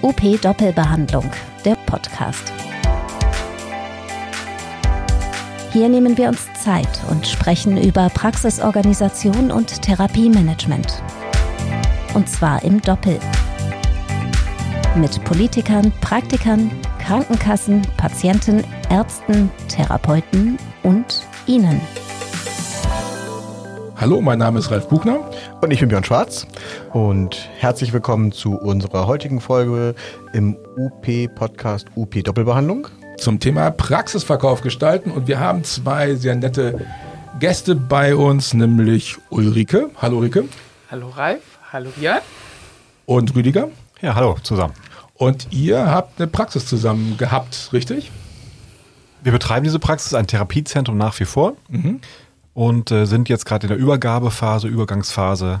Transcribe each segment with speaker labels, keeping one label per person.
Speaker 1: UP Doppelbehandlung, der Podcast. Hier nehmen wir uns Zeit und sprechen über Praxisorganisation und Therapiemanagement. Und zwar im Doppel. Mit Politikern, Praktikern, Krankenkassen, Patienten, Ärzten, Therapeuten und Ihnen.
Speaker 2: Hallo, mein Name ist Ralf Buchner.
Speaker 3: Und ich bin Björn Schwarz. Und herzlich willkommen zu unserer heutigen Folge im UP-Podcast UP Doppelbehandlung.
Speaker 2: Zum Thema Praxisverkauf gestalten. Und wir haben zwei sehr nette Gäste bei uns, nämlich Ulrike. Hallo Ulrike.
Speaker 4: Hallo Ralf. Hallo Björn.
Speaker 2: Und Rüdiger.
Speaker 3: Ja, hallo zusammen.
Speaker 2: Und ihr habt eine Praxis zusammen gehabt, richtig?
Speaker 5: Wir betreiben diese Praxis, ein Therapiezentrum nach wie vor. Mhm und äh, sind jetzt gerade in der Übergabephase, Übergangsphase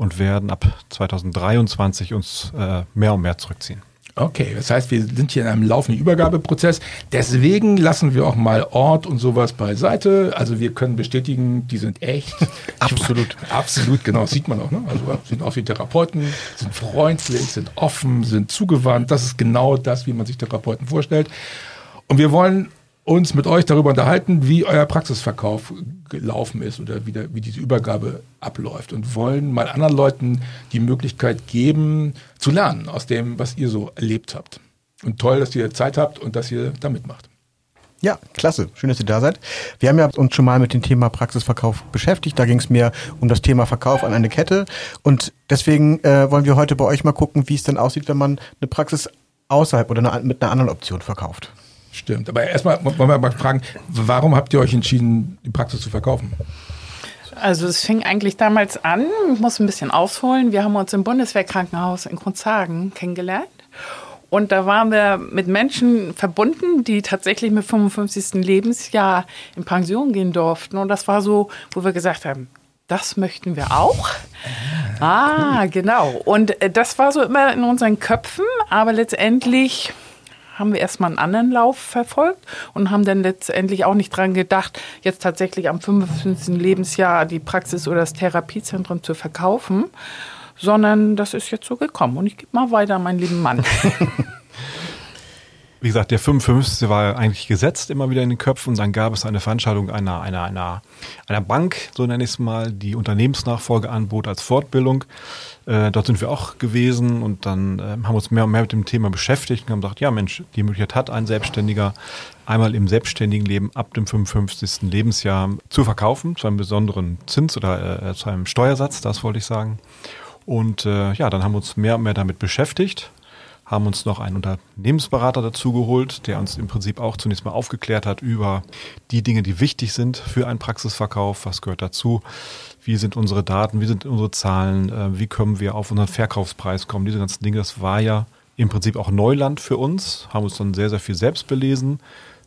Speaker 5: und werden ab 2023 uns äh, mehr und mehr zurückziehen.
Speaker 2: Okay, das heißt, wir sind hier in einem laufenden Übergabeprozess. Deswegen lassen wir auch mal Ort und sowas beiseite. Also wir können bestätigen, die sind echt.
Speaker 3: Absolut.
Speaker 2: Absolut, genau. Das sieht man auch. Ne? Also sind auch wie Therapeuten, sind freundlich, sind offen, sind zugewandt. Das ist genau das, wie man sich Therapeuten vorstellt. Und wir wollen uns mit euch darüber unterhalten, wie euer Praxisverkauf gelaufen ist oder wie, der, wie diese Übergabe abläuft und wollen mal anderen Leuten die Möglichkeit geben, zu lernen aus dem, was ihr so erlebt habt. Und toll, dass ihr Zeit habt und dass ihr da mitmacht.
Speaker 3: Ja, klasse. Schön, dass ihr da seid. Wir haben ja uns schon mal mit dem Thema Praxisverkauf beschäftigt. Da ging es mehr um das Thema Verkauf an eine Kette. Und deswegen äh, wollen wir heute bei euch mal gucken, wie es denn aussieht, wenn man eine Praxis außerhalb oder eine, mit einer anderen Option verkauft.
Speaker 2: Stimmt. Aber erstmal wollen wir mal fragen, warum habt ihr euch entschieden, die Praxis zu verkaufen?
Speaker 4: Also es fing eigentlich damals an, ich muss ein bisschen ausholen. Wir haben uns im Bundeswehrkrankenhaus in Grundshagen kennengelernt. Und da waren wir mit Menschen verbunden, die tatsächlich mit 55. Lebensjahr in Pension gehen durften. Und das war so, wo wir gesagt haben, das möchten wir auch. Ah, genau. Und äh, das war so immer in unseren Köpfen, aber letztendlich haben wir erstmal einen anderen Lauf verfolgt und haben dann letztendlich auch nicht dran gedacht, jetzt tatsächlich am 55. Lebensjahr die Praxis oder das Therapiezentrum zu verkaufen, sondern das ist jetzt so gekommen. Und ich gebe mal weiter an meinen lieben Mann.
Speaker 5: Wie gesagt, der 55. war eigentlich gesetzt immer wieder in den Köpfen. Und dann gab es eine Veranstaltung einer, einer, einer, einer Bank, so nenne ich es mal, die Unternehmensnachfolge anbot als Fortbildung. Äh, dort sind wir auch gewesen und dann äh, haben wir uns mehr und mehr mit dem Thema beschäftigt und haben gesagt, ja Mensch, die Möglichkeit hat ein Selbstständiger einmal im selbstständigen Leben ab dem 55. Lebensjahr zu verkaufen, zu einem besonderen Zins oder äh, zu einem Steuersatz, das wollte ich sagen. Und äh, ja, dann haben wir uns mehr und mehr damit beschäftigt haben uns noch einen Unternehmensberater dazu geholt, der uns im Prinzip auch zunächst mal aufgeklärt hat über die Dinge, die wichtig sind für einen Praxisverkauf, was gehört dazu, wie sind unsere Daten, wie sind unsere Zahlen, äh, wie können wir auf unseren Verkaufspreis kommen, diese ganzen Dinge, das war ja im Prinzip auch Neuland für uns, haben uns dann sehr, sehr viel selbst belesen.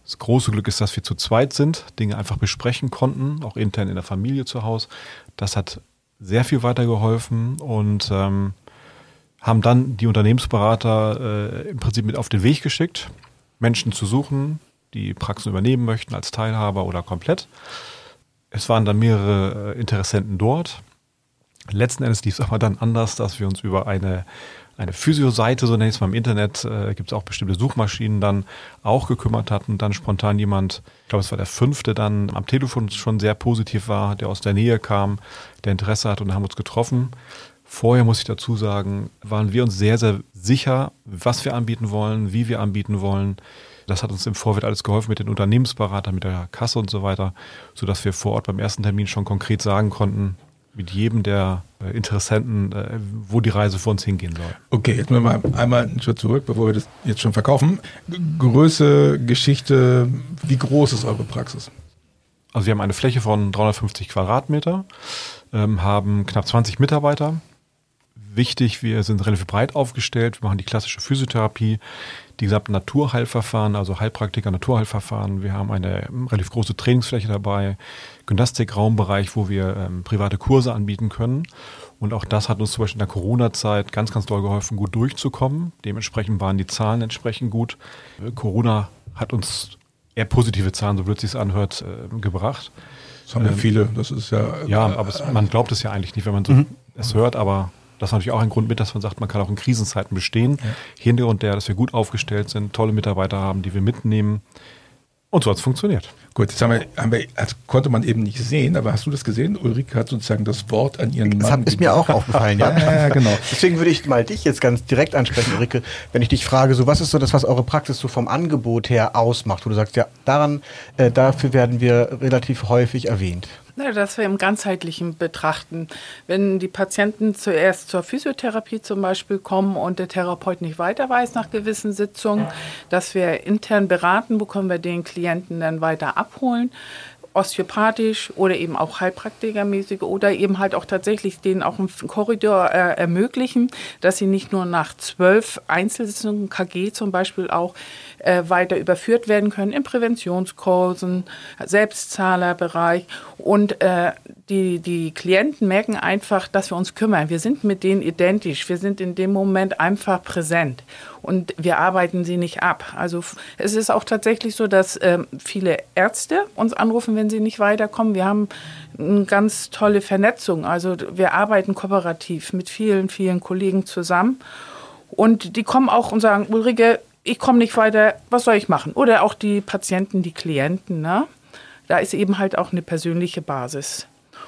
Speaker 5: Das große Glück ist, dass wir zu zweit sind, Dinge einfach besprechen konnten, auch intern in der Familie zu Hause. Das hat sehr viel weitergeholfen und ähm, haben dann die Unternehmensberater äh, im Prinzip mit auf den Weg geschickt, Menschen zu suchen, die Praxen übernehmen möchten als Teilhaber oder komplett. Es waren dann mehrere äh, Interessenten dort. Letzten Endes lief es aber dann anders, dass wir uns über eine, eine Physio-Seite, so nenne ich es mal im Internet, äh, gibt es auch bestimmte Suchmaschinen, dann auch gekümmert hatten. Dann spontan jemand, ich glaube es war der fünfte, dann am Telefon schon sehr positiv war, der aus der Nähe kam, der Interesse hat und haben uns getroffen. Vorher muss ich dazu sagen, waren wir uns sehr, sehr sicher, was wir anbieten wollen, wie wir anbieten wollen. Das hat uns im Vorfeld alles geholfen mit den Unternehmensberatern, mit der Kasse und so weiter, sodass wir vor Ort beim ersten Termin schon konkret sagen konnten, mit jedem der äh, Interessenten, äh, wo die Reise für uns hingehen soll.
Speaker 2: Okay, jetzt mal einmal einen Schritt zurück, bevor wir das jetzt schon verkaufen. Größe, Geschichte, wie groß ist eure Praxis?
Speaker 5: Also wir haben eine Fläche von 350 Quadratmeter, ähm, haben knapp 20 Mitarbeiter, wichtig, wir sind relativ breit aufgestellt. Wir machen die klassische Physiotherapie, die gesamten Naturheilverfahren, also Heilpraktiker, Naturheilverfahren. Wir haben eine relativ große Trainingsfläche dabei, Gymnastikraumbereich, wo wir ähm, private Kurse anbieten können. Und auch das hat uns zum Beispiel in der Corona-Zeit ganz, ganz doll geholfen, gut durchzukommen. Dementsprechend waren die Zahlen entsprechend gut. Corona hat uns eher positive Zahlen, so blöd sich anhört, äh, gebracht.
Speaker 2: Das haben ja ähm, viele, das ist ja.
Speaker 5: Ja, aber es, man glaubt es ja eigentlich nicht, wenn man so mhm. es hört, aber Das ist natürlich auch ein Grund mit, dass man sagt, man kann auch in Krisenzeiten bestehen. Ja. Hintergrund der, dass wir gut aufgestellt sind, tolle Mitarbeiter haben, die wir mitnehmen. Und so hat es funktioniert.
Speaker 2: Gut, jetzt haben wir, haben wir, das konnte man eben nicht sehen, aber hast du das gesehen? Ulrike hat sozusagen das Wort an ihren Mann.
Speaker 3: Das hat, ist mir auch aufgefallen, ja. ja. genau. Deswegen würde ich mal dich jetzt ganz direkt ansprechen, Ulrike, wenn ich dich frage, so was ist so das, was eure Praxis so vom Angebot her ausmacht, wo du sagst, ja, daran, äh, dafür werden wir relativ häufig erwähnt.
Speaker 4: Ja, dass wir im ganzheitlichen betrachten. Wenn die Patienten zuerst zur Physiotherapie zum Beispiel kommen und der Therapeut nicht weiter weiß nach gewissen Sitzungen, dass wir intern beraten, wo können wir den Klienten dann weiter abholen osteopathisch oder eben auch Heilpraktikermäßig oder eben halt auch tatsächlich denen auch einen Korridor äh, ermöglichen, dass sie nicht nur nach zwölf Einzelsitzungen, KG zum Beispiel auch, äh, weiter überführt werden können in Präventionskursen, Selbstzahlerbereich und äh, die, die Klienten merken einfach, dass wir uns kümmern. Wir sind mit denen identisch. Wir sind in dem Moment einfach präsent und wir arbeiten sie nicht ab. Also es ist auch tatsächlich so, dass ähm, viele Ärzte uns anrufen, wenn sie nicht weiterkommen. Wir haben eine ganz tolle Vernetzung. Also wir arbeiten kooperativ mit vielen, vielen Kollegen zusammen. Und die kommen auch und sagen, Ulrike, ich komme nicht weiter, was soll ich machen? Oder auch die Patienten, die Klienten. Ne? Da ist eben halt auch eine persönliche Basis.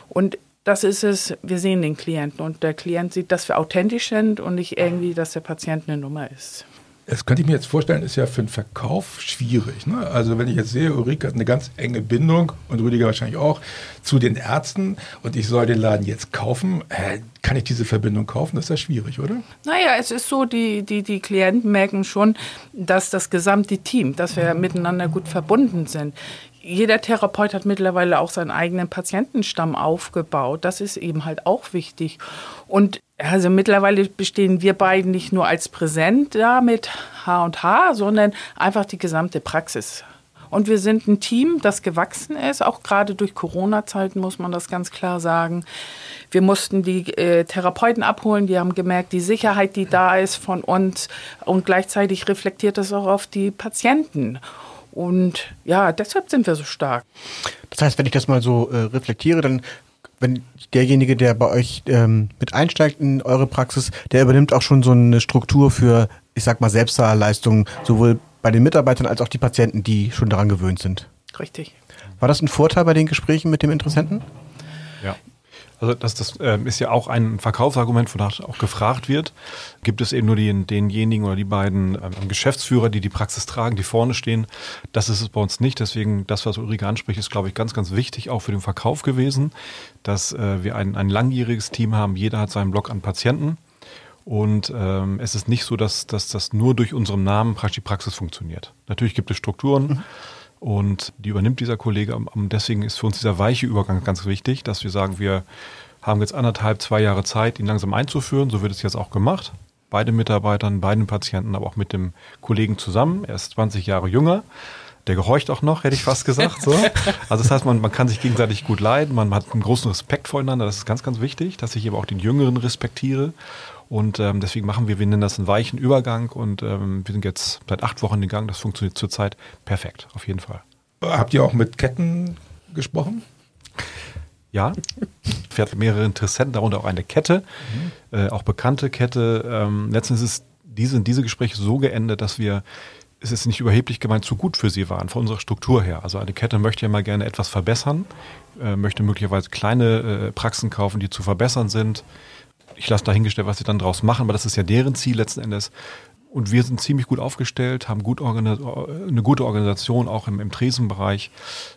Speaker 4: Und das ist es, wir sehen den Klienten und der Klient sieht, dass wir authentisch sind und nicht irgendwie, dass der Patient eine Nummer ist.
Speaker 2: Das könnte ich mir jetzt vorstellen, ist ja für den Verkauf schwierig. Ne? Also wenn ich jetzt sehe, Ulrike hat eine ganz enge Bindung und Rüdiger wahrscheinlich auch zu den Ärzten und ich soll den Laden jetzt kaufen, äh, kann ich diese Verbindung kaufen? Das ist ja schwierig, oder?
Speaker 4: Naja, es ist so, die, die, die Klienten merken schon, dass das gesamte Team, dass wir miteinander gut verbunden sind jeder Therapeut hat mittlerweile auch seinen eigenen Patientenstamm aufgebaut. Das ist eben halt auch wichtig. Und also mittlerweile bestehen wir beiden nicht nur als Präsent da mit H und H, sondern einfach die gesamte Praxis. Und wir sind ein Team, das gewachsen ist, auch gerade durch Corona-Zeiten muss man das ganz klar sagen. Wir mussten die äh, Therapeuten abholen, die haben gemerkt, die Sicherheit, die da ist von uns und gleichzeitig reflektiert das auch auf die Patienten. Und ja, deshalb sind wir so stark.
Speaker 3: Das heißt, wenn ich das mal so äh, reflektiere, dann wenn derjenige, der bei euch ähm, mit einsteigt in eure Praxis, der übernimmt auch schon so eine Struktur für, ich sag mal, Selbstzahlleistungen, sowohl bei den Mitarbeitern als auch die Patienten, die schon daran gewöhnt sind.
Speaker 4: Richtig.
Speaker 3: War das ein Vorteil bei den Gesprächen mit dem Interessenten?
Speaker 5: Ja. Also das, das äh, ist ja auch ein Verkaufsargument, wonach auch gefragt wird. Gibt es eben nur die, denjenigen oder die beiden ähm, Geschäftsführer, die die Praxis tragen, die vorne stehen? Das ist es bei uns nicht. Deswegen, das, was Ulrike anspricht, ist, glaube ich, ganz, ganz wichtig, auch für den Verkauf gewesen, dass äh, wir ein, ein langjähriges Team haben. Jeder hat seinen Block an Patienten. Und ähm, es ist nicht so, dass, dass das nur durch unseren Namen praktisch die Praxis funktioniert. Natürlich gibt es Strukturen. Und die übernimmt dieser Kollege. Und deswegen ist für uns dieser weiche Übergang ganz wichtig, dass wir sagen, wir haben jetzt anderthalb, zwei Jahre Zeit, ihn langsam einzuführen. So wird es jetzt auch gemacht. Beide Mitarbeitern, beiden Patienten, aber auch mit dem Kollegen zusammen. Er ist 20 Jahre jünger. Der gehorcht auch noch, hätte ich fast gesagt. So. Also das heißt, man, man kann sich gegenseitig gut leiden, man hat einen großen Respekt voreinander. Das ist ganz, ganz wichtig, dass ich eben auch den Jüngeren respektiere. Und ähm, deswegen machen wir, wir nennen das einen weichen Übergang und ähm, wir sind jetzt seit acht Wochen in Gang. Das funktioniert zurzeit perfekt, auf jeden Fall.
Speaker 2: Habt ihr auch mit Ketten gesprochen?
Speaker 5: Ja, hatten mehrere Interessenten, darunter auch eine Kette, mhm. äh, auch bekannte Kette. Ähm, letztens ist diese, diese Gespräche so geendet, dass wir es ist nicht überheblich gemeint, zu gut für sie waren, von unserer Struktur her. Also eine Kette möchte ja mal gerne etwas verbessern, äh, möchte möglicherweise kleine äh, Praxen kaufen, die zu verbessern sind, ich lasse dahingestellt, was sie dann draus machen, aber das ist ja deren Ziel letzten Endes. Und wir sind ziemlich gut aufgestellt, haben gut eine gute Organisation auch im, im Tresenbereich.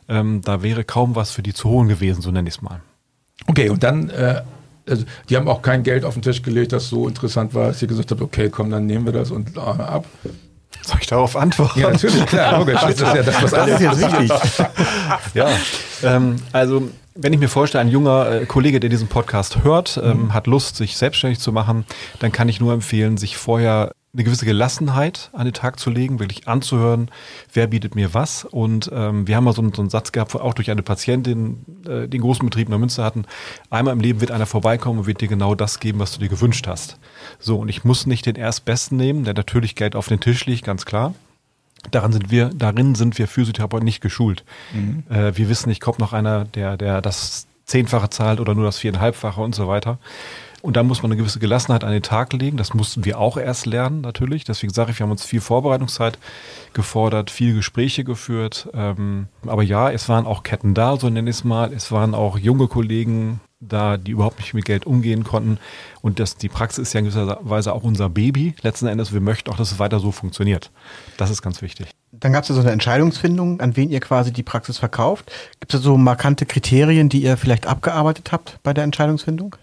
Speaker 5: Ähm, da wäre kaum was für die zu holen gewesen, so nenne ich es mal.
Speaker 2: Okay, und dann, äh, also die haben auch kein Geld auf den Tisch gelegt, das so interessant war, dass ihr gesagt habt, okay, komm, dann nehmen wir das und äh, ab.
Speaker 5: Soll ich darauf antworten?
Speaker 2: Ja, natürlich, klar, logisch. Das ist ja das, was
Speaker 3: das ist jetzt wichtig.
Speaker 5: ja, ähm, also wenn ich mir vorstelle, ein junger äh, Kollege, der diesen Podcast hört, ähm, mhm. hat Lust, sich selbstständig zu machen, dann kann ich nur empfehlen, sich vorher eine gewisse Gelassenheit an den Tag zu legen, wirklich anzuhören, wer bietet mir was. Und ähm, wir haben mal so einen, so einen, Satz gehabt, auch durch eine Patientin, äh, den großen Betrieb in der Münster hatten, einmal im Leben wird einer vorbeikommen und wird dir genau das geben, was du dir gewünscht hast. So, und ich muss nicht den Erstbesten nehmen, der natürlich Geld auf den Tisch liegt, ganz klar. Daran sind wir, darin sind wir Physiotherapeuten nicht geschult. Mhm. Äh, wir wissen nicht, kommt noch einer, der, der das Zehnfache zahlt oder nur das Viereinhalbfache und so weiter. Und da muss man eine gewisse Gelassenheit an den Tag legen. Das mussten wir auch erst lernen, natürlich. Deswegen sage ich, wir haben uns viel Vorbereitungszeit gefordert, viele Gespräche geführt. Ähm, aber ja, es waren auch Ketten da, so nenne ich es mal. Es waren auch junge Kollegen da, die überhaupt nicht mit Geld umgehen konnten. Und das, die Praxis ist ja in gewisser Weise auch unser Baby. Letzten Endes, wir möchten auch, dass es weiter so funktioniert. Das ist ganz wichtig.
Speaker 3: Dann gab es ja so eine Entscheidungsfindung, an wen ihr quasi die Praxis verkauft. Gibt es da so markante Kriterien, die ihr vielleicht abgearbeitet habt bei der Entscheidungsfindung?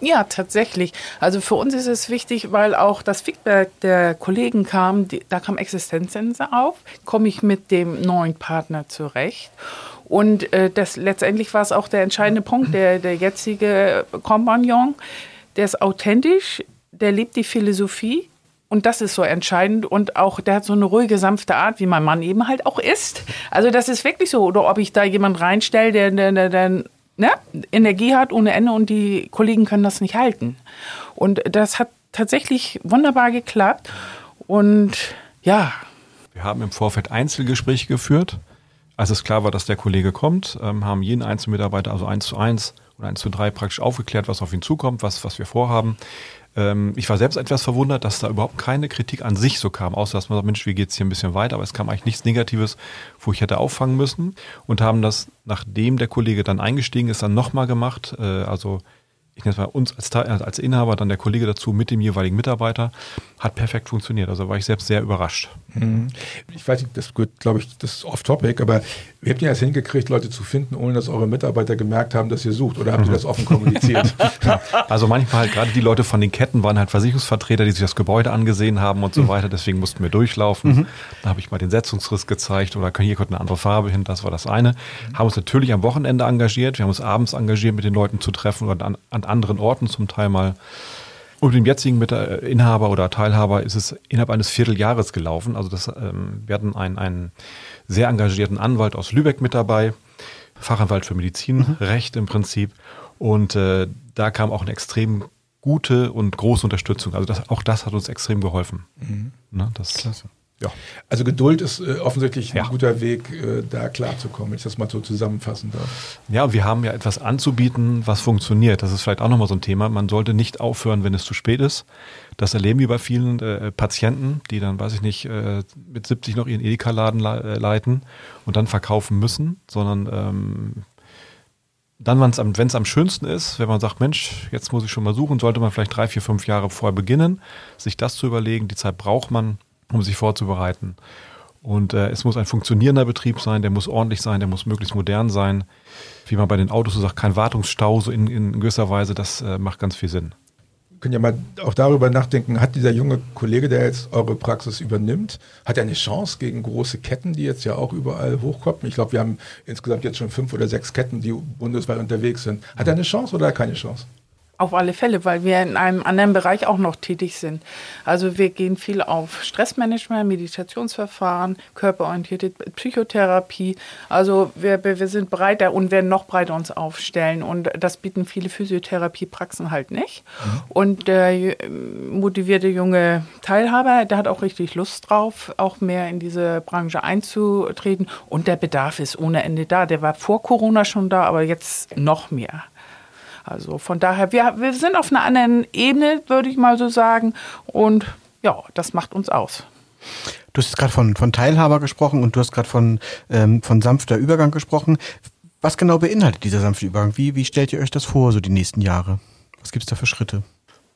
Speaker 4: Ja, tatsächlich. Also für uns ist es wichtig, weil auch das Feedback der Kollegen kam, die, da kam Existenzsense auf, komme ich mit dem neuen Partner zurecht. Und äh, das letztendlich war es auch der entscheidende Punkt, der, der jetzige Kompagnon, der ist authentisch, der lebt die Philosophie und das ist so entscheidend. Und auch, der hat so eine ruhige, sanfte Art, wie mein Mann eben halt auch ist. Also das ist wirklich so. Oder ob ich da jemand reinstelle, der, der, der ne, Energie hat ohne Ende und die Kollegen können das nicht halten. Und das hat tatsächlich wunderbar geklappt. Und ja.
Speaker 5: Wir haben im Vorfeld Einzelgespräche geführt. Als es klar war, dass der Kollege kommt, ähm, haben jeden einzelnen Mitarbeiter, also eins zu eins oder eins zu drei praktisch aufgeklärt, was auf ihn zukommt, was, was wir vorhaben. Ähm, ich war selbst etwas verwundert, dass da überhaupt keine Kritik an sich so kam, außer dass man sagt, Mensch, wie geht's hier ein bisschen weiter, aber es kam eigentlich nichts Negatives, wo ich hätte auffangen müssen und haben das, nachdem der Kollege dann eingestiegen ist, dann nochmal gemacht. Äh, also ich nenne es mal uns als, als Inhaber, dann der Kollege dazu mit dem jeweiligen Mitarbeiter, hat perfekt funktioniert. Also war ich selbst sehr überrascht.
Speaker 2: Mhm. Ich weiß nicht, das gehört, glaube ich, das ist off-topic, aber wie habt ihr das hingekriegt, Leute zu finden, ohne dass eure Mitarbeiter gemerkt haben, dass ihr sucht? Oder habt ihr mhm. das offen kommuniziert?
Speaker 5: also manchmal halt gerade die Leute von den Ketten waren halt Versicherungsvertreter, die sich das Gebäude angesehen haben und so mhm. weiter. Deswegen mussten wir durchlaufen. Mhm. Da habe ich mal den Setzungsriss gezeigt oder hier kommt eine andere Farbe hin. Das war das eine. Haben uns natürlich am Wochenende engagiert. Wir haben uns abends engagiert, mit den Leuten zu treffen oder an, an anderen Orten zum Teil mal. Und mit dem jetzigen Inhaber oder Teilhaber ist es innerhalb eines Vierteljahres gelaufen. Also das, ähm, wir hatten einen, einen sehr engagierten Anwalt aus Lübeck mit dabei, Fachanwalt für Medizinrecht mhm. im Prinzip. Und äh, da kam auch eine extrem gute und große Unterstützung. Also das, auch das hat uns extrem geholfen. Mhm.
Speaker 2: Ne, das, Klasse. Ja. Also Geduld ist äh, offensichtlich ein ja. guter Weg, äh, da klarzukommen, wenn ich das mal so zusammenfassen darf.
Speaker 5: Ja, wir haben ja etwas anzubieten, was funktioniert. Das ist vielleicht auch nochmal so ein Thema. Man sollte nicht aufhören, wenn es zu spät ist. Das erleben wir bei vielen äh, Patienten, die dann, weiß ich nicht, äh, mit 70 noch ihren Edeka-Laden le äh, leiten und dann verkaufen müssen, sondern ähm, dann, wenn es am schönsten ist, wenn man sagt, Mensch, jetzt muss ich schon mal suchen, sollte man vielleicht drei, vier, fünf Jahre vorher beginnen, sich das zu überlegen. Die Zeit braucht man, um sich vorzubereiten. Und äh, es muss ein funktionierender Betrieb sein, der muss ordentlich sein, der muss möglichst modern sein. Wie man bei den Autos so sagt, kein Wartungsstau so in, in gewisser Weise, das äh, macht ganz viel Sinn.
Speaker 2: Wir können ja mal auch darüber nachdenken, hat dieser junge Kollege, der jetzt eure Praxis übernimmt, hat er eine Chance gegen große Ketten, die jetzt ja auch überall hochkommen? Ich glaube, wir haben insgesamt jetzt schon fünf oder sechs Ketten, die bundesweit unterwegs sind. Hat er eine Chance oder keine Chance?
Speaker 4: Auf alle Fälle, weil wir in einem anderen Bereich auch noch tätig sind. Also wir gehen viel auf Stressmanagement, Meditationsverfahren, körperorientierte Psychotherapie. Also wir, wir sind breiter und werden noch breiter uns aufstellen. Und das bieten viele Physiotherapiepraxen halt nicht. Mhm. Und der motivierte junge Teilhaber, der hat auch richtig Lust drauf, auch mehr in diese Branche einzutreten. Und der Bedarf ist ohne Ende da. Der war vor Corona schon da, aber jetzt noch mehr. Also von daher, wir, wir sind auf einer anderen Ebene, würde ich mal so sagen. Und ja, das macht uns aus.
Speaker 3: Du hast gerade von, von Teilhaber gesprochen und du hast gerade von, ähm, von sanfter Übergang gesprochen. Was genau beinhaltet dieser sanfte Übergang? Wie, wie stellt ihr euch das vor, so die nächsten Jahre? Was gibt es da für Schritte?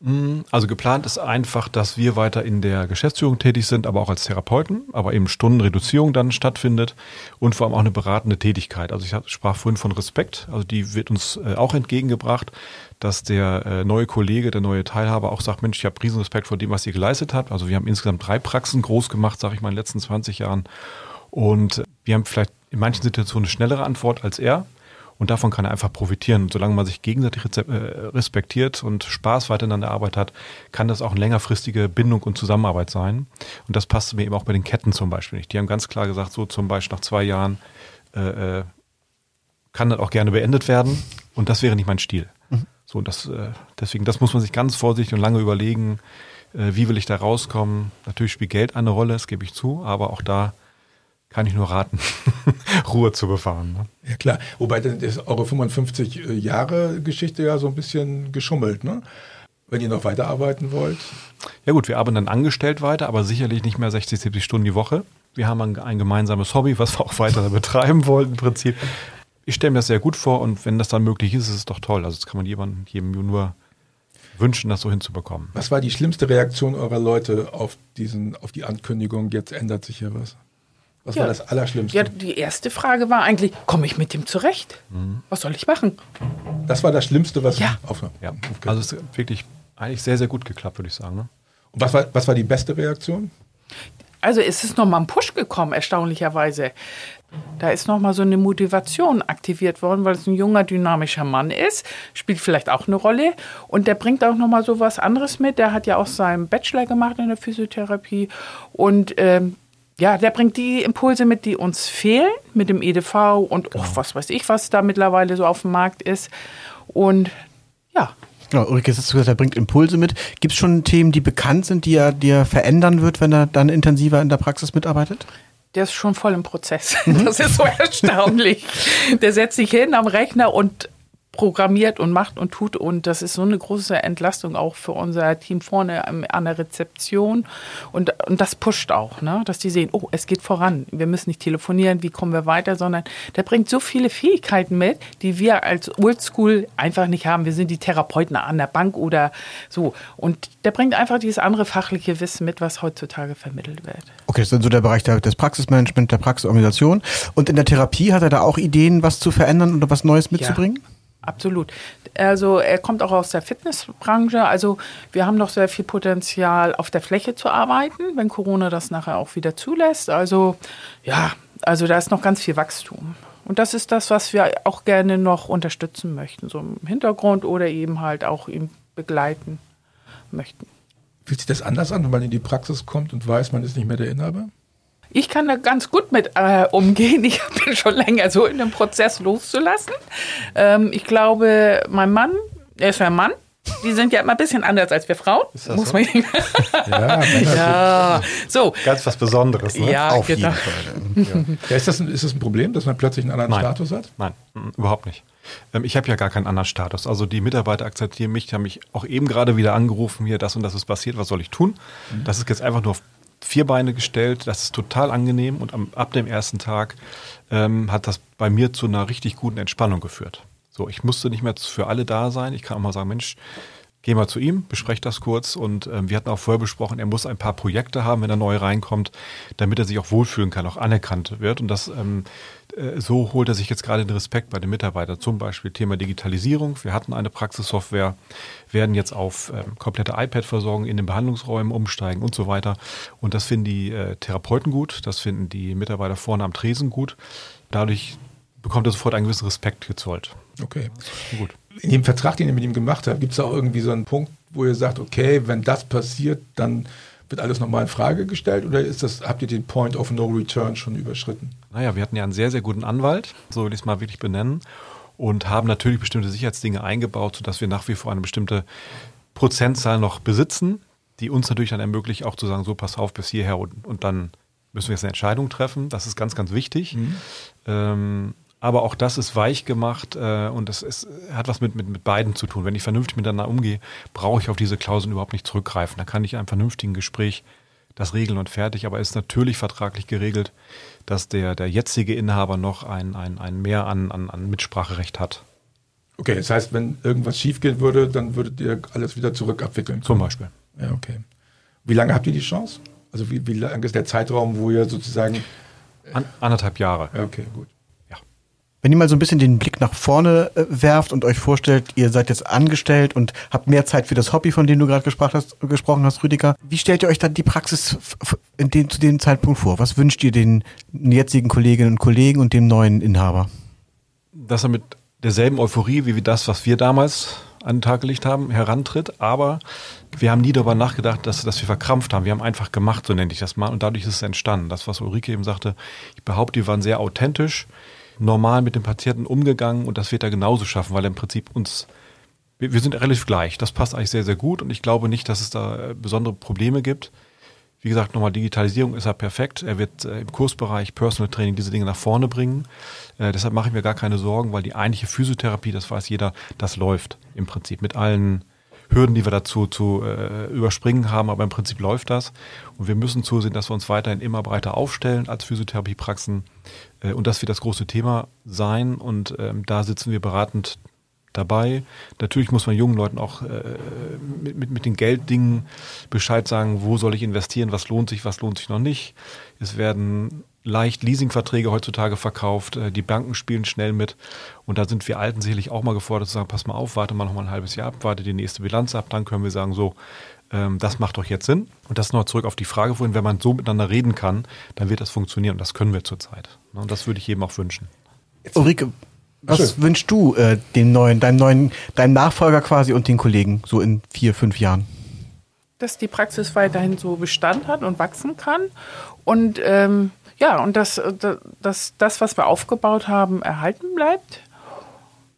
Speaker 5: Mm, also geplant ist einfach, dass wir weiter in der Geschäftsführung tätig sind, aber auch als Therapeuten, aber eben Stundenreduzierung dann stattfindet und vor allem auch eine beratende Tätigkeit. Also ich sprach vorhin von Respekt, also die wird uns äh, auch entgegengebracht, dass der äh, neue Kollege, der neue Teilhaber auch sagt, Mensch, ich habe Riesenrespekt vor dem, was ihr geleistet habt. Also wir haben insgesamt drei Praxen groß gemacht, sage ich mal, in den letzten 20 Jahren. Und wir haben vielleicht in manchen Situationen eine schnellere Antwort als er. Und davon kann er einfach profitieren. Und solange man sich gegenseitig äh, respektiert und Spaß weiter an der Arbeit hat, kann das auch eine längerfristige Bindung und Zusammenarbeit sein. Und das passt mir eben auch bei den Ketten zum Beispiel nicht. Die haben ganz klar gesagt, so zum Beispiel nach zwei Jahren äh, äh kann das auch gerne beendet werden. Und das wäre nicht mein Stil. Mhm. So, das, äh, deswegen, das muss man sich ganz vorsichtig und lange überlegen. Äh, wie will ich da rauskommen? Natürlich spielt Geld eine Rolle, das gebe ich zu, aber auch da kann ich nur raten, Ruhe zu befahren. Ne?
Speaker 2: Ja klar, wobei das ist eure 55 äh, Jahre Geschichte ja so ein bisschen geschummelt, ne? Wenn ihr noch weiterarbeiten wollt.
Speaker 5: Ja gut, wir arbeiten dann angestellt weiter, aber sicherlich nicht mehr 60, 70 Stunden die Woche. Wir haben ein, ein gemeinsames Hobby, was wir auch weiter betreiben wollen im Prinzip. Ich stelle mir das sehr gut vor und wenn das dann möglich ist, ist es doch toll. Also das kann man jedem, jedem nur wünschen, das so hinzubekommen.
Speaker 2: Was war die schlimmste Reaktion eurer Leute auf, diesen, auf die Ankündigung, jetzt ändert sich hier was? Was
Speaker 4: Ja.
Speaker 2: war das Allerschlimmste?
Speaker 4: Ja, die erste Frage war eigentlich, komme ich mit dem zurecht? Was soll ich machen?
Speaker 2: Das war das Schlimmste, was
Speaker 4: Ja.
Speaker 2: aufkam.
Speaker 5: Ja,
Speaker 2: Okay.
Speaker 5: also es ist wirklich eigentlich sehr, sehr gut geklappt, würde ich sagen. Ne?
Speaker 2: Und was war, was war die beste Reaktion?
Speaker 4: Also es ist nochmal ein Push gekommen, erstaunlicherweise. Da ist nochmal so eine Motivation aktiviert worden, weil es ein junger, dynamischer Mann ist, spielt vielleicht auch eine Rolle. Und der bringt auch nochmal so was anderes mit. Der hat ja auch seinen Bachelor gemacht in der Physiotherapie. Und ähm, ja, der bringt die Impulse mit, die uns fehlen, mit dem EDV und oh, was weiß ich, was da mittlerweile so auf dem Markt ist. Und ja,
Speaker 3: Genau, Ulrike, jetzt hast du gesagt, er bringt Impulse mit. Gibt es schon Themen, die bekannt sind, die er, die er verändern wird, wenn er dann intensiver in der Praxis mitarbeitet?
Speaker 4: Der ist schon voll im Prozess. Das ist so erstaunlich. Der setzt sich hin am Rechner und programmiert und macht und tut. Und das ist so eine große Entlastung auch für unser Team vorne an der Rezeption. Und, und das pusht auch, ne? dass die sehen, oh, es geht voran. Wir müssen nicht telefonieren, wie kommen wir weiter, sondern der bringt so viele Fähigkeiten mit, die wir als Oldschool einfach nicht haben. Wir sind die Therapeuten an der Bank oder so. Und der bringt einfach dieses andere fachliche Wissen mit, was heutzutage vermittelt wird.
Speaker 3: Okay, das ist dann so der Bereich der, des Praxismanagement, der Praxisorganisation. Und in der Therapie hat er da auch Ideen, was zu verändern oder was Neues mitzubringen?
Speaker 4: Absolut. Also er kommt auch aus der Fitnessbranche. Also wir haben noch sehr viel Potenzial, auf der Fläche zu arbeiten, wenn Corona das nachher auch wieder zulässt. Also ja, also da ist noch ganz viel Wachstum. Und das ist das, was wir auch gerne noch unterstützen möchten, so im Hintergrund oder eben halt auch ihn begleiten möchten.
Speaker 2: Fühlt sich das anders an, wenn man in die Praxis kommt und weiß, man ist nicht mehr der Inhaber?
Speaker 4: Ich kann da ganz gut mit äh, umgehen. Ich bin schon länger so in dem Prozess loszulassen. Ähm, ich glaube, mein Mann, er ist ja ein Mann. Die sind ja immer ein bisschen anders als wir Frauen.
Speaker 5: das
Speaker 4: muss
Speaker 5: so?
Speaker 4: man
Speaker 2: Ja,
Speaker 4: ja. So,
Speaker 5: Ganz was Besonderes, ne?
Speaker 4: ja,
Speaker 3: Auf
Speaker 4: genau.
Speaker 3: jeden Fall.
Speaker 2: ja, ist, das ein, ist das ein Problem, dass man plötzlich einen anderen
Speaker 5: Nein.
Speaker 2: Status hat?
Speaker 5: Nein, überhaupt nicht. Ähm, ich habe ja gar keinen anderen Status. Also die Mitarbeiter akzeptieren mich, die haben mich auch eben gerade wieder angerufen, hier das und das ist passiert, was soll ich tun? Das ist jetzt einfach nur vier Beine gestellt, das ist total angenehm und am, ab dem ersten Tag ähm, hat das bei mir zu einer richtig guten Entspannung geführt. So, ich musste nicht mehr für alle da sein. Ich kann auch mal sagen, Mensch, geh mal zu ihm, besprecht das kurz und ähm, wir hatten auch vorher besprochen, er muss ein paar Projekte haben, wenn er neu reinkommt, damit er sich auch wohlfühlen kann, auch anerkannt wird und das ähm, äh, so holt er sich jetzt gerade den Respekt bei den Mitarbeitern. Zum Beispiel Thema Digitalisierung. Wir hatten eine Praxissoftware, werden jetzt auf ähm, komplette iPad-Versorgung in den Behandlungsräumen umsteigen und so weiter. Und das finden die äh, Therapeuten gut, das finden die Mitarbeiter vorne am Tresen gut. Dadurch bekommt er sofort einen gewissen Respekt gezollt.
Speaker 2: Okay.
Speaker 5: Gut.
Speaker 2: In dem Vertrag, den ihr mit ihm gemacht habt, gibt es auch irgendwie so einen Punkt, wo ihr sagt, okay, wenn das passiert, dann wird alles nochmal in Frage gestellt oder ist das, habt ihr den Point of No Return schon überschritten?
Speaker 5: Naja, wir hatten ja einen sehr, sehr guten Anwalt, so will ich es mal wirklich benennen, und haben natürlich bestimmte Sicherheitsdinge eingebaut, sodass wir nach wie vor eine bestimmte Prozentzahl noch besitzen, die uns natürlich dann ermöglicht, auch zu sagen, so pass auf bis hierher und, und dann müssen wir jetzt eine Entscheidung treffen. Das ist ganz, ganz wichtig. Ähm, aber auch das ist weich gemacht äh, und das ist, hat was mit, mit, mit beiden zu tun. Wenn ich vernünftig miteinander umgehe, brauche ich auf diese Klauseln überhaupt nicht zurückgreifen. Da kann ich in einem vernünftigen Gespräch das regeln und fertig. Aber es ist natürlich vertraglich geregelt, dass der, der jetzige Inhaber noch ein, ein, ein Mehr an, an, an Mitspracherecht hat.
Speaker 2: Okay, das heißt, wenn irgendwas schiefgehen würde, dann würdet ihr alles wieder zurück abwickeln.
Speaker 5: Zum Beispiel.
Speaker 2: Ja, okay. Wie lange habt ihr die Chance? Also wie, wie lang ist der Zeitraum, wo ihr sozusagen...
Speaker 5: An, anderthalb Jahre.
Speaker 2: Ja, okay, gut.
Speaker 3: Wenn ihr mal so ein bisschen den Blick nach vorne äh, werft und euch vorstellt, ihr seid jetzt angestellt und habt mehr Zeit für das Hobby, von dem du gerade gesprochen hast, gesprochen hast, Rüdiger. Wie stellt ihr euch dann die Praxis in dem, zu dem Zeitpunkt vor? Was wünscht ihr den jetzigen Kolleginnen und Kollegen und dem neuen Inhaber?
Speaker 5: dass er mit derselben Euphorie wie das, was wir damals an den Tag gelegt haben, herantritt. Aber wir haben nie darüber nachgedacht, dass, dass wir verkrampft haben. Wir haben einfach gemacht, so nenne ich das mal. Und dadurch ist es entstanden. Das, was Ulrike eben sagte, ich behaupte, wir waren sehr authentisch, normal mit dem Patienten umgegangen und das wird er genauso schaffen, weil er im Prinzip uns, wir, wir sind relativ gleich. Das passt eigentlich sehr, sehr gut und ich glaube nicht, dass es da äh, besondere Probleme gibt. Wie gesagt, nochmal Digitalisierung ist er perfekt. Er wird äh, im Kursbereich Personal Training diese Dinge nach vorne bringen. Äh, deshalb mache ich mir gar keine Sorgen, weil die eigentliche Physiotherapie, das weiß jeder, das läuft im Prinzip mit allen Hürden, die wir dazu zu äh, überspringen haben, aber im Prinzip läuft das. Und wir müssen zusehen, dass wir uns weiterhin immer breiter aufstellen als Physiotherapiepraxen. Äh, und das wird das große Thema sein. Und ähm, da sitzen wir beratend dabei. Natürlich muss man jungen Leuten auch äh, mit, mit, mit den Gelddingen Bescheid sagen, wo soll ich investieren, was lohnt sich, was lohnt sich noch nicht. Es werden leicht Leasingverträge heutzutage verkauft, äh, die Banken spielen schnell mit und da sind wir Alten sicherlich auch mal gefordert zu sagen, pass mal auf, warte mal noch mal ein halbes Jahr ab, warte die nächste Bilanz ab, dann können wir sagen, so, ähm, das macht doch jetzt Sinn. Und das noch zurück auf die Frage vorhin, wenn man so miteinander reden kann, dann wird das funktionieren und das können wir zurzeit. Ne, und das würde ich jedem auch wünschen.
Speaker 3: Ulrike, was
Speaker 2: Schön.
Speaker 3: wünschst du äh, dem neuen, deinem neuen, deinem Nachfolger quasi und den Kollegen so in vier, fünf Jahren?
Speaker 4: dass die Praxis weiterhin so Bestand hat und wachsen kann. Und ähm, ja, und dass, äh, dass das, was wir aufgebaut haben, erhalten bleibt.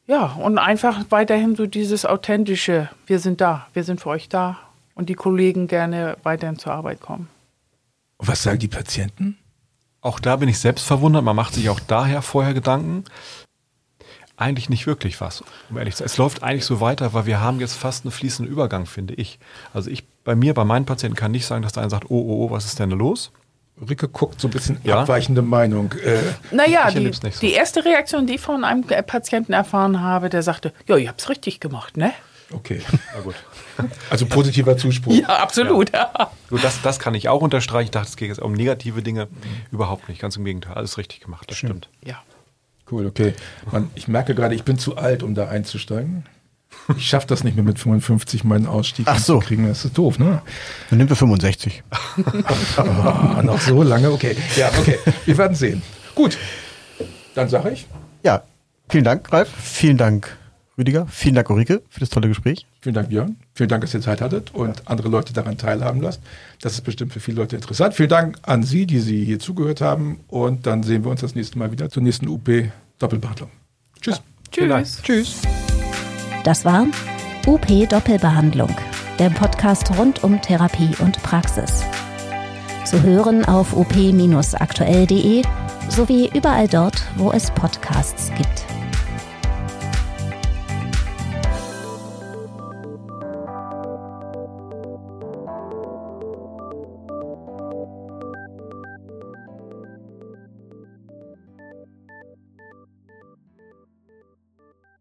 Speaker 4: Ja, und einfach weiterhin so dieses authentische, wir sind da, wir sind für euch da und die Kollegen gerne weiterhin zur Arbeit kommen.
Speaker 2: Was sagen die Patienten?
Speaker 5: Auch da bin ich selbst verwundert. Man macht sich auch daher vorher Gedanken. Eigentlich nicht wirklich was, um ehrlich zu sein. Es läuft eigentlich so weiter, weil wir haben jetzt fast einen fließenden Übergang, finde ich. Also ich, bei mir, bei meinen Patienten kann nicht sagen, dass der eine sagt, oh, oh, oh, was ist denn da los?
Speaker 2: Ulrike guckt so ein bisschen
Speaker 5: Ja.
Speaker 2: abweichende Meinung. Äh,
Speaker 4: Naja,
Speaker 5: Ich
Speaker 4: die,
Speaker 5: so.
Speaker 4: die erste Reaktion, die ich von einem äh, Patienten erfahren habe, der sagte, ja, ihr habt's richtig gemacht, ne?
Speaker 2: okay.
Speaker 5: Na gut.
Speaker 2: Also positiver Zuspruch.
Speaker 4: Ja, absolut. Ja.
Speaker 5: So, das, das kann ich auch unterstreichen. Ich dachte, es geht jetzt um negative Dinge. Überhaupt nicht. Ganz im Gegenteil. Alles richtig gemacht. Das stimmt.
Speaker 4: ja.
Speaker 2: Cool, okay. Man, ich merke gerade, ich bin zu alt, um da einzusteigen. Ich schaffe das nicht mehr mit 55 meinen Ausstieg
Speaker 3: Ach so.
Speaker 2: kriegen. Das ist doof, ne?
Speaker 3: Dann nimmt er 65.
Speaker 2: Ah, noch so lange? Okay. Ja, okay. Wir werden sehen. Gut. Dann sage ich,
Speaker 3: Ja, vielen Dank, Ralf. Vielen Dank, Rüdiger. Vielen Dank, Ulrike, für das tolle Gespräch.
Speaker 2: vielen Dank, Björn. Vielen Dank, dass ihr Zeit hattet und andere Leute daran teilhaben lasst. Das ist bestimmt für viele Leute interessant. Vielen Dank an Sie, die Sie hier zugehört haben. Und dann sehen wir uns das nächste Mal wieder zur nächsten UP Doppelbehandlung. Tschüss.
Speaker 4: Tschüss.
Speaker 3: Tschüss.
Speaker 1: Das war UP Doppelbehandlung, der Podcast rund um Therapie und Praxis. Zu hören auf op-aktuell.de sowie überall dort, wo es Podcasts gibt.